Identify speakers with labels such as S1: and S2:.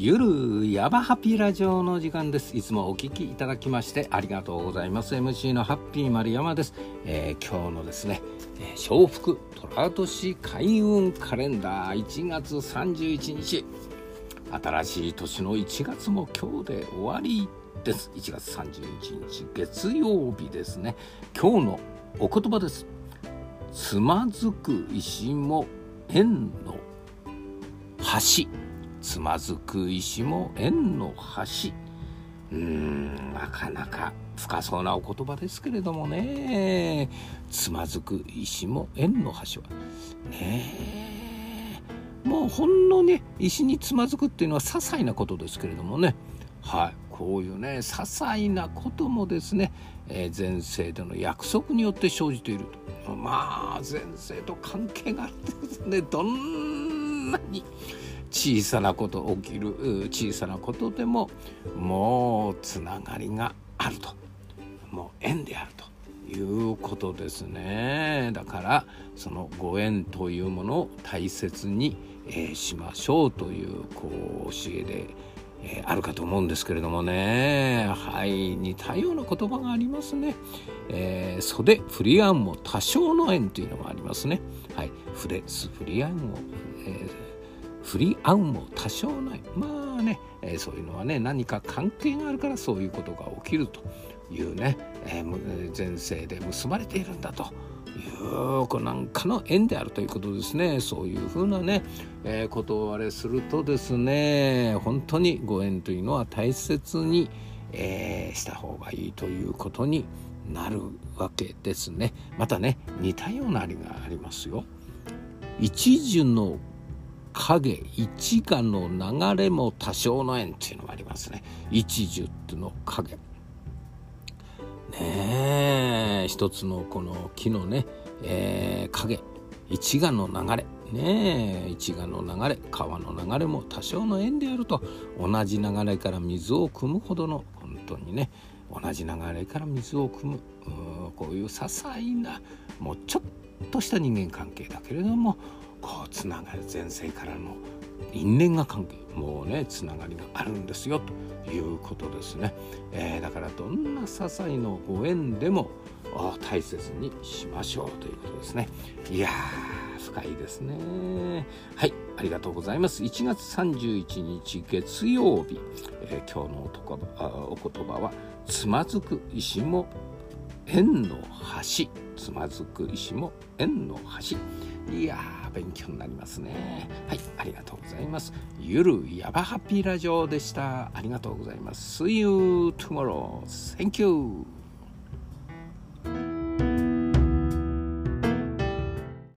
S1: ゆるやばハピーラジオの時間です。いつもお聞きいただきましてありがとうございます。MC のハッピー丸山です、えー、今日のですね、えー、笑福寅年開運カレンダー。1月31日。新しい年の1月も今日で終わりです。1月31日月曜日ですね。今日のお言葉です。つまずく石も縁の橋。つまずく石も縁の橋うーんなかなか深そうなお言葉ですけれどもね。つまずく石も縁の橋は。ねもうほんのね石につまずくっていうのは些細なことですけれどもね。はいこういうね些細なこともですね、えー、前世での約束によって生じていると。まあ前世と関係があってですねどんなに小さなこと起きる小さなことでももうつながりがあると。もう縁であるということですね。だからそのご縁というものを大切に、えー、しましょうというこう教えで、えー、あるかと思うんですけれどもね。はい似たような言葉がありますね、えー、袖フリアンも多少の縁というのがありますね。はい。フレスフリアンを、えー振り合うも多少ない。まあね、えー、そういうのはね何か関係があるからそういうことが起きるというね、えー、前世で結ばれているんだというこなんかの縁であるということですね。そういうふうなね、えー、ことをあれするとですね本当にご縁というのは大切に、えー、した方がいいということになるわけですね。またね似たようなありがありますよ。一樹の影一画の流れも多少の縁っていうのがありますね。一樹っていうの影。ねえ一つのこの木のね、えー、影。一画の流れ。ねえ一画の流れ。川の流れも多少の縁であると同じ流れから水を汲むほどの本当にね同じ流れから水を汲むこういう些細なもうちょっとした人間関係だけれどもこうつながる前世からの因縁が関係もうねつながりがあるんですよということですね、えー、だからどんな些細のご縁でも大切にしましょうということですね。いや深いですね。はいありがとうございます。1月31日月曜日、えー、今日のお言葉はつまずく石も縁の橋つまずく石も縁の橋いや勉強になりますね。はいありがとうございます。ゆるやばハッピーラジオでした。ありがとうございます。See you tomorrow. Thank you.